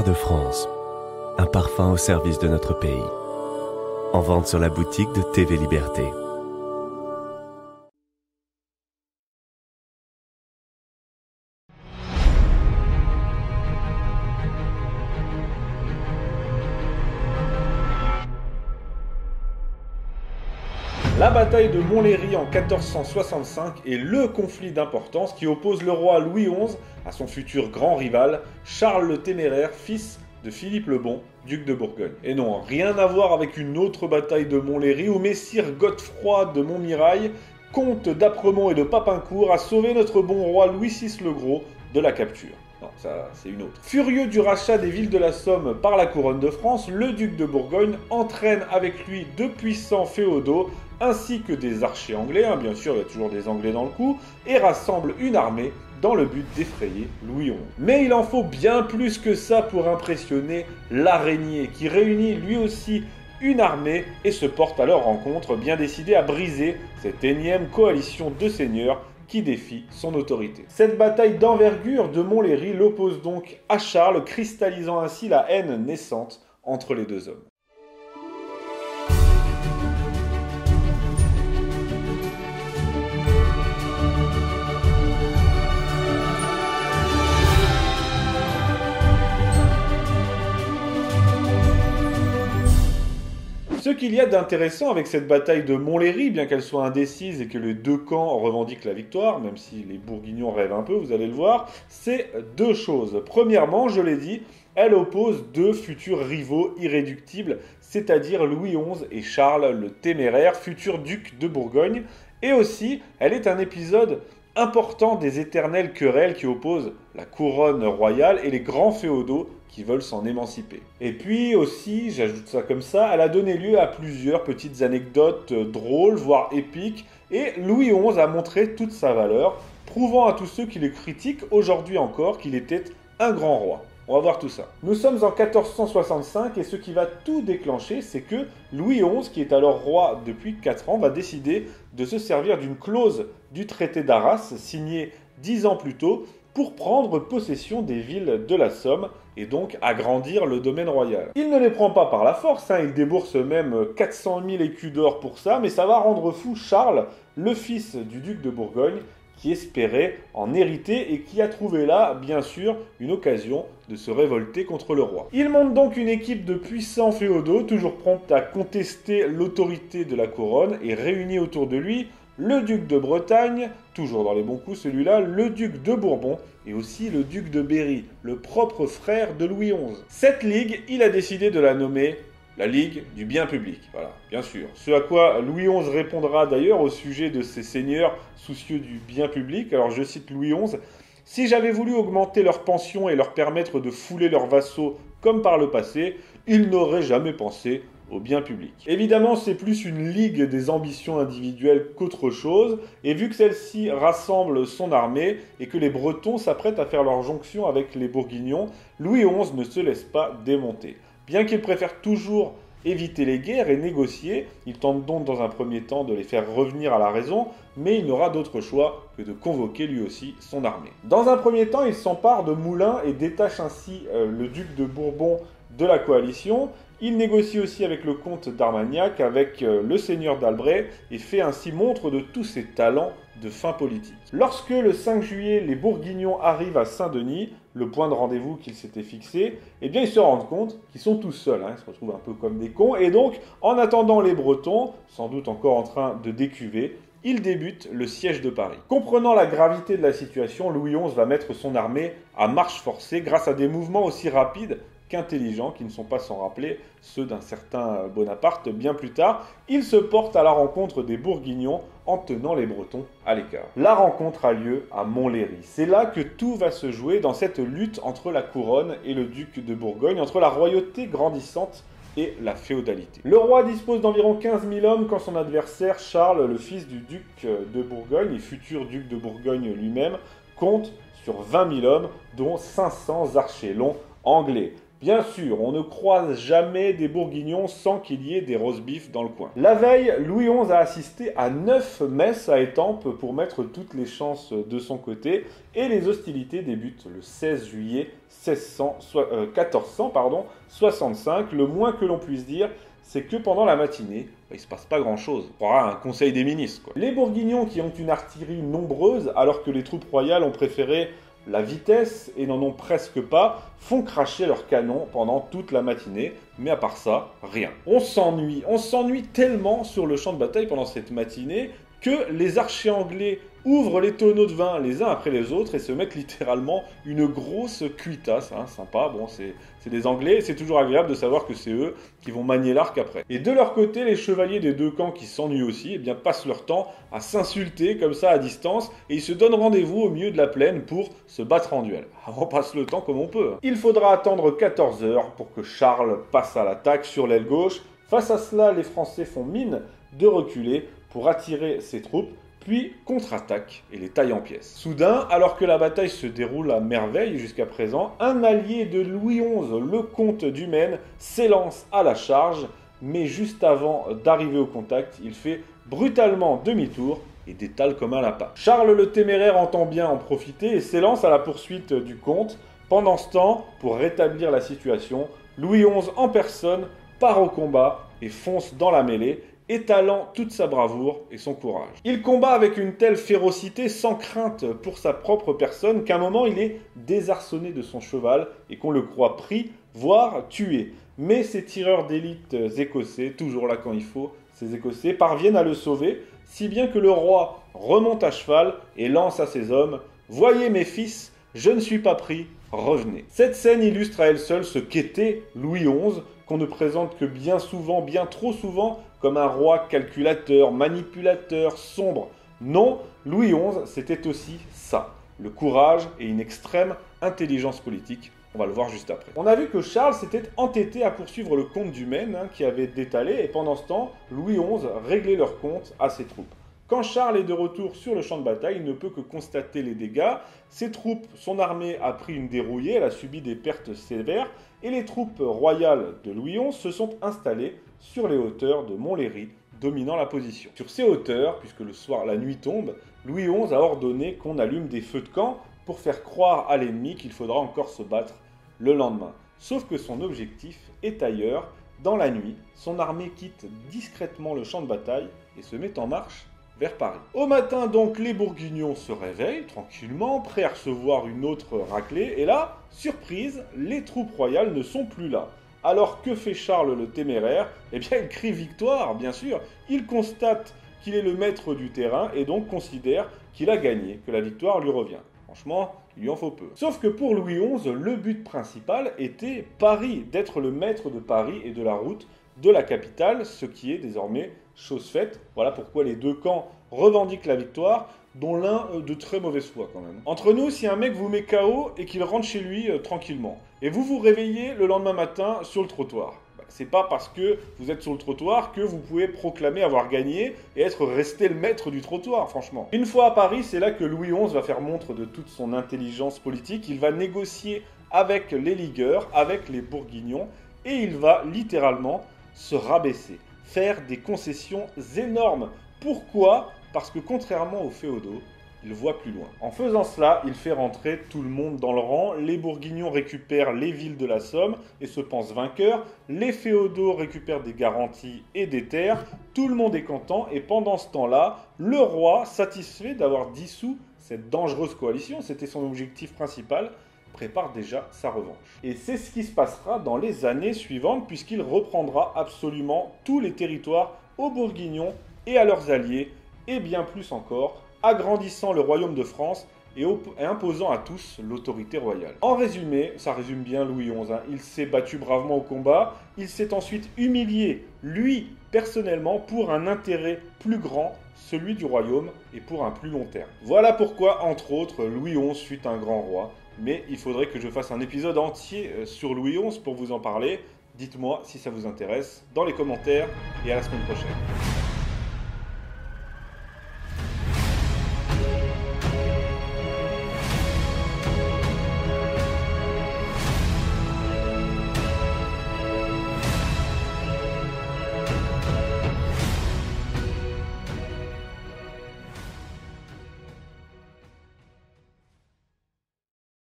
De France, un parfum au service de notre pays. En vente sur la boutique de TV Liberté. La bataille de Montlhéry en 1465 est le conflit d'importance qui oppose le roi Louis XI à son futur grand rival, Charles le Téméraire, fils de Philippe le Bon, duc de Bourgogne. Et non, rien à voir avec une autre bataille de Montlhéry où Messire Godefroy de Montmirail, comte d'Apremont et de Papincourt, a sauvé notre bon roi Louis VI le Gros de la capture. Non, ça, c'est une autre. Furieux du rachat des villes de la Somme par la couronne de France, le duc de Bourgogne entraîne avec lui de puissants féodaux ainsi que des archers anglais, hein, bien sûr, il y a toujours des anglais dans le coup, et rassemble une armée dans le but d'effrayer Louis XI. Mais il en faut bien plus que ça pour impressionner l'araignée, qui réunit lui aussi une armée et se porte à leur rencontre, bien décidé à briser cette énième coalition de seigneurs qui défie son autorité. Cette bataille d'envergure de Montlhéry l'oppose donc à Charles, cristallisant ainsi la haine naissante entre les deux hommes. Ce qu'il y a d'intéressant avec cette bataille de Montlhéry, bien qu'elle soit indécise et que les deux camps revendiquent la victoire, même si les Bourguignons rêvent un peu, vous allez le voir, c'est deux choses. Premièrement, je l'ai dit, elle oppose deux futurs rivaux irréductibles, c'est-à-dire Louis XI et Charles le Téméraire, futur duc de Bourgogne. Et aussi, elle est un épisode important des éternelles querelles qui opposent la couronne royale et les grands féodaux qui veulent s'en émanciper. Et puis aussi, j'ajoute ça comme ça, elle a donné lieu à plusieurs petites anecdotes euh, drôles, voire épiques, et Louis XI a montré toute sa valeur, prouvant à tous ceux qui le critiquent aujourd'hui encore qu'il était un grand roi. On va voir tout ça. Nous sommes en 1465 et ce qui va tout déclencher, c'est que Louis XI, qui est alors roi depuis 4 ans, va décider de se servir d'une clause du traité d'Arras, signé 10 ans plus tôt, pour prendre possession des villes de la Somme et donc agrandir le domaine royal. Il ne les prend pas par la force, hein, il débourse même 400 000 écus d'or pour ça, mais ça va rendre fou Charles, le fils du duc de Bourgogne, qui espérait en hériter et qui a trouvé là, bien sûr, une occasion de se révolter contre le roi. Il monte donc une équipe de puissants féodaux, toujours promptes à contester l'autorité de la couronne et réunis autour de lui le duc de Bretagne, toujours dans les bons coups celui-là, le duc de Bourbon et aussi le duc de Berry, le propre frère de Louis XI. Cette ligue, il a décidé de la nommer la Ligue du bien public. Voilà, bien sûr. Ce à quoi Louis XI répondra d'ailleurs au sujet de ces seigneurs soucieux du bien public. Alors je cite Louis XI. Si j'avais voulu augmenter leurs pensions et leur permettre de fouler leurs vassaux comme par le passé, ils n'auraient jamais pensé au bien public. Évidemment, c'est plus une ligue des ambitions individuelles qu'autre chose, et vu que celle-ci rassemble son armée et que les Bretons s'apprêtent à faire leur jonction avec les Bourguignons, Louis XI ne se laisse pas démonter. Bien qu'il préfère toujours éviter les guerres et négocier, il tente donc dans un premier temps de les faire revenir à la raison, mais il n'aura d'autre choix que de convoquer lui aussi son armée. Dans un premier temps, il s'empare de Moulins et détache ainsi euh, le duc de Bourbon de la coalition. Il négocie aussi avec le comte d'Armagnac, avec euh, le seigneur d'Albret, et fait ainsi montre de tous ses talents de fin politique. Lorsque le 5 juillet, les Bourguignons arrivent à Saint-Denis, le point de rendez-vous qu'ils s'étaient fixé, eh bien ils se rendent compte qu'ils sont tous seuls, hein, ils se retrouvent un peu comme des cons, et donc en attendant les Bretons, sans doute encore en train de décuver, il débute le siège de Paris. Comprenant la gravité de la situation, Louis XI va mettre son armée à marche forcée grâce à des mouvements aussi rapides intelligents qui ne sont pas sans rappeler ceux d'un certain Bonaparte bien plus tard. Il se porte à la rencontre des Bourguignons en tenant les Bretons à l'écart. La rencontre a lieu à Montlhéry. C'est là que tout va se jouer dans cette lutte entre la couronne et le duc de Bourgogne, entre la royauté grandissante et la féodalité. Le roi dispose d'environ 15 000 hommes quand son adversaire Charles, le fils du duc de Bourgogne et futur duc de Bourgogne lui-même, compte sur 20 000 hommes, dont 500 archers anglais. Bien sûr, on ne croise jamais des bourguignons sans qu'il y ait des roast beef dans le coin. La veille, Louis XI a assisté à neuf messes à Étampes pour mettre toutes les chances de son côté et les hostilités débutent le 16 juillet 1465. Euh, le moins que l'on puisse dire, c'est que pendant la matinée, bah, il se passe pas grand chose. On aura un conseil des ministres. Les Bourguignons qui ont une artillerie nombreuse, alors que les troupes royales ont préféré la vitesse et n'en ont presque pas, font cracher leurs canons pendant toute la matinée, mais à part ça, rien. On s'ennuie, on s'ennuie tellement sur le champ de bataille pendant cette matinée que les archers anglais ouvrent les tonneaux de vin les uns après les autres et se mettent littéralement une grosse cuitasse, hein, sympa, bon c'est des anglais, c'est toujours agréable de savoir que c'est eux qui vont manier l'arc après. Et de leur côté, les chevaliers des deux camps qui s'ennuient aussi, eh bien passent leur temps à s'insulter comme ça à distance et ils se donnent rendez-vous au milieu de la plaine pour se battre en duel. On passe le temps comme on peut. Hein. Il faudra attendre 14 heures pour que Charles passe à l'attaque sur l'aile gauche. Face à cela, les Français font mine de reculer pour attirer ses troupes, puis contre-attaque et les taille en pièces. Soudain, alors que la bataille se déroule à merveille jusqu'à présent, un allié de Louis XI, le comte du Maine, s'élance à la charge, mais juste avant d'arriver au contact, il fait brutalement demi-tour et détale comme un lapin. Charles le Téméraire entend bien en profiter et s'élance à la poursuite du comte. Pendant ce temps, pour rétablir la situation, Louis XI en personne part au combat et fonce dans la mêlée étalant toute sa bravoure et son courage. Il combat avec une telle férocité sans crainte pour sa propre personne qu'à un moment il est désarçonné de son cheval et qu'on le croit pris, voire tué. Mais ces tireurs d'élite écossais, toujours là quand il faut, ces écossais parviennent à le sauver, si bien que le roi remonte à cheval et lance à ses hommes Voyez mes fils, je ne suis pas pris, revenez. Cette scène illustre à elle seule ce qu'était Louis XI, qu'on ne présente que bien souvent, bien trop souvent, comme un roi calculateur, manipulateur, sombre. Non, Louis XI, c'était aussi ça, le courage et une extrême intelligence politique. On va le voir juste après. On a vu que Charles s'était entêté à poursuivre le comte du Maine, hein, qui avait détalé, et pendant ce temps, Louis XI réglait leur compte à ses troupes. Quand Charles est de retour sur le champ de bataille, il ne peut que constater les dégâts. Ses troupes, son armée a pris une dérouillée, elle a subi des pertes sévères, et les troupes royales de Louis XI se sont installées sur les hauteurs de Montlhéry, dominant la position. Sur ces hauteurs, puisque le soir la nuit tombe, Louis XI a ordonné qu'on allume des feux de camp pour faire croire à l'ennemi qu'il faudra encore se battre le lendemain. Sauf que son objectif est ailleurs. Dans la nuit, son armée quitte discrètement le champ de bataille et se met en marche vers Paris. Au matin donc, les Bourguignons se réveillent tranquillement, prêts à recevoir une autre raclée, et là, surprise, les troupes royales ne sont plus là. Alors que fait Charles le téméraire? Eh bien, il crie victoire, bien sûr. Il constate qu'il est le maître du terrain et donc considère qu'il a gagné, que la victoire lui revient. Franchement, il lui en faut peu. Sauf que pour Louis XI, le but principal était Paris, d'être le maître de Paris et de la route de la capitale, ce qui est désormais chose faite. Voilà pourquoi les deux camps revendiquent la victoire, dont l'un euh, de très mauvaise foi quand même. Entre nous, si un mec vous met KO et qu'il rentre chez lui euh, tranquillement, et vous vous réveillez le lendemain matin sur le trottoir, bah, c'est pas parce que vous êtes sur le trottoir que vous pouvez proclamer avoir gagné et être resté le maître du trottoir, franchement. Une fois à Paris, c'est là que Louis XI va faire montre de toute son intelligence politique. Il va négocier avec les ligueurs, avec les bourguignons, et il va littéralement se rabaisser, faire des concessions énormes. Pourquoi? Parce que contrairement aux féodaux, il voit plus loin. En faisant cela, il fait rentrer tout le monde dans le rang, les bourguignons récupèrent les villes de la Somme et se pensent vainqueurs, les féodaux récupèrent des garanties et des terres, tout le monde est content et pendant ce temps-là, le roi, satisfait d'avoir dissous cette dangereuse coalition, c'était son objectif principal, prépare déjà sa revanche. Et c'est ce qui se passera dans les années suivantes puisqu'il reprendra absolument tous les territoires aux Bourguignons et à leurs alliés et bien plus encore, agrandissant le royaume de France et, imposant à tous l'autorité royale. En résumé, ça résume bien Louis XI, hein. il s'est battu bravement au combat, il s'est ensuite humilié, lui, personnellement, pour un intérêt plus grand, celui du royaume, et pour un plus long terme. Voilà pourquoi, entre autres, Louis XI fut un grand roi, mais il faudrait que je fasse un épisode entier euh, sur Louis XI pour vous en parler. Dites-moi si ça vous intéresse dans les commentaires et à la semaine prochaine.